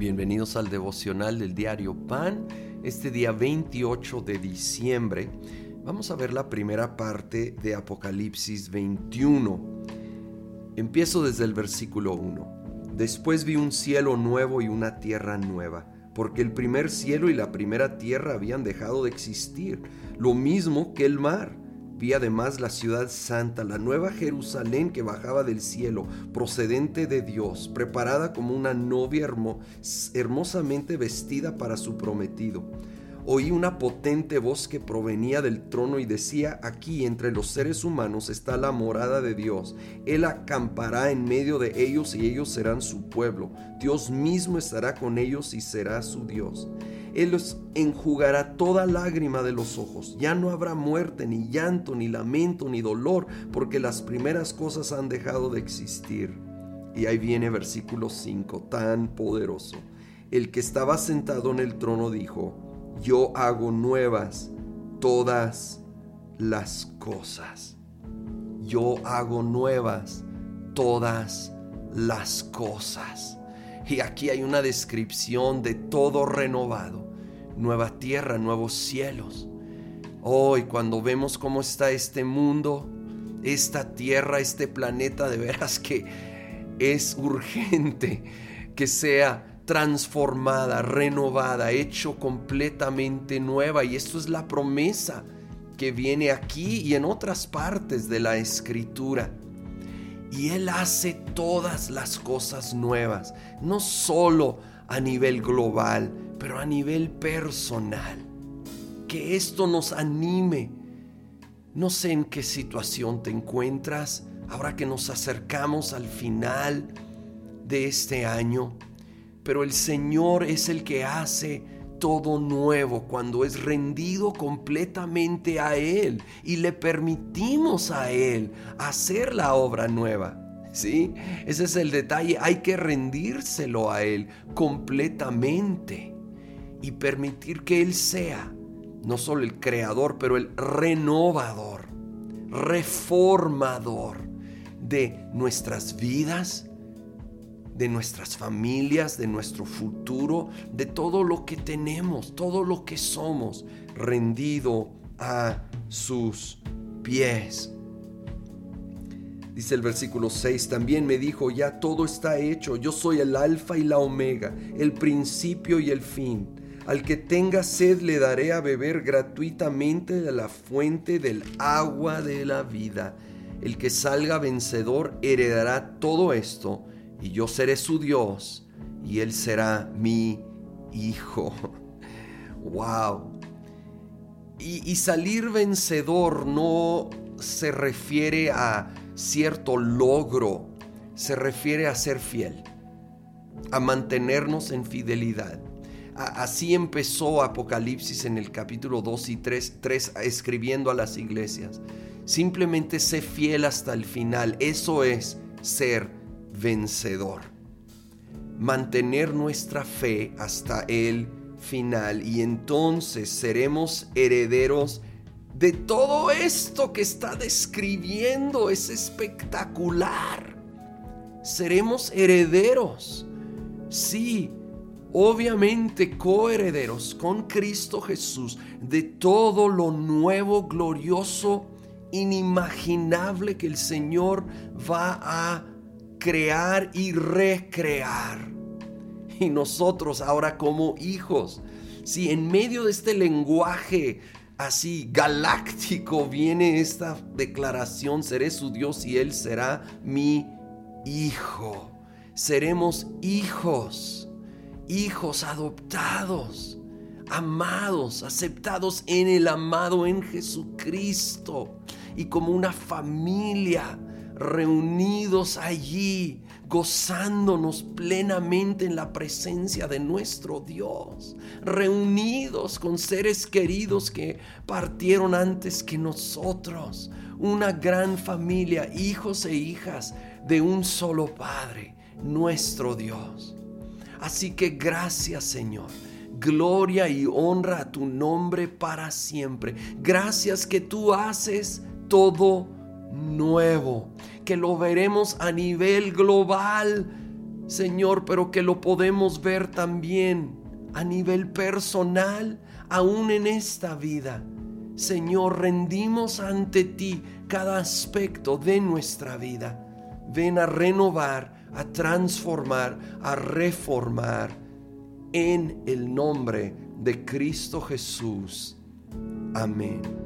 Bienvenidos al devocional del diario Pan. Este día 28 de diciembre vamos a ver la primera parte de Apocalipsis 21. Empiezo desde el versículo 1. Después vi un cielo nuevo y una tierra nueva, porque el primer cielo y la primera tierra habían dejado de existir, lo mismo que el mar Vi además la ciudad santa, la nueva Jerusalén que bajaba del cielo, procedente de Dios, preparada como una novia hermosamente vestida para su prometido. Oí una potente voz que provenía del trono y decía, aquí entre los seres humanos está la morada de Dios. Él acampará en medio de ellos y ellos serán su pueblo. Dios mismo estará con ellos y será su Dios. Él los enjugará toda lágrima de los ojos. Ya no habrá muerte, ni llanto, ni lamento, ni dolor, porque las primeras cosas han dejado de existir. Y ahí viene versículo 5, tan poderoso. El que estaba sentado en el trono dijo, yo hago nuevas todas las cosas. Yo hago nuevas todas las cosas. Y aquí hay una descripción de todo renovado. Nueva tierra, nuevos cielos. Hoy cuando vemos cómo está este mundo, esta tierra, este planeta, de veras que es urgente que sea transformada, renovada, hecho completamente nueva. Y esto es la promesa que viene aquí y en otras partes de la escritura. Y Él hace todas las cosas nuevas, no solo a nivel global, pero a nivel personal. Que esto nos anime. No sé en qué situación te encuentras ahora que nos acercamos al final de este año, pero el Señor es el que hace todo nuevo cuando es rendido completamente a Él y le permitimos a Él hacer la obra nueva. ¿Sí? Ese es el detalle. Hay que rendírselo a Él completamente y permitir que Él sea no solo el creador, pero el renovador, reformador de nuestras vidas, de nuestras familias, de nuestro futuro, de todo lo que tenemos, todo lo que somos, rendido a sus pies. Dice el versículo 6, también me dijo, ya todo está hecho, yo soy el alfa y la omega, el principio y el fin. Al que tenga sed le daré a beber gratuitamente de la fuente del agua de la vida. El que salga vencedor heredará todo esto y yo seré su Dios y él será mi hijo. ¡Wow! Y, salir vencedor no se refiere a cierto logro, se refiere a ser fiel, a mantenernos en fidelidad. así empezó Apocalipsis en el capítulo 2 y 3, 3 escribiendo a las iglesias. Simplemente sé fiel hasta el final. Eso es ser vencedor. Mantener nuestra fe hasta el final y entonces seremos herederos de todo esto que está describiendo. Es espectacular. Seremos herederos. Sí, obviamente coherederos con Cristo Jesús de todo lo nuevo, glorioso, inimaginable que el Señor va a crear y recrear. Y nosotros ahora como hijos, si en medio de este lenguaje así galáctico viene esta declaración, seré su Dios y Él será mi hijo. Seremos hijos, hijos adoptados, amados, aceptados en el amado en Jesucristo y como una familia reunidos allí, gozándonos plenamente en la presencia de nuestro Dios, reunidos con seres queridos que partieron antes que nosotros, una gran familia, hijos e hijas de un solo Padre, nuestro Dios. Así que gracias Señor. Gloria y honra a tu nombre para siempre. Gracias que tú haces todo nuevo, que lo veremos a nivel global. Señor, pero que lo podemos ver también a nivel personal, aún en esta vida. Señor, rendimos ante ti cada aspecto de nuestra vida. Ven a renovar, a transformar, a reformar en el nombre de Cristo Jesús. Amén.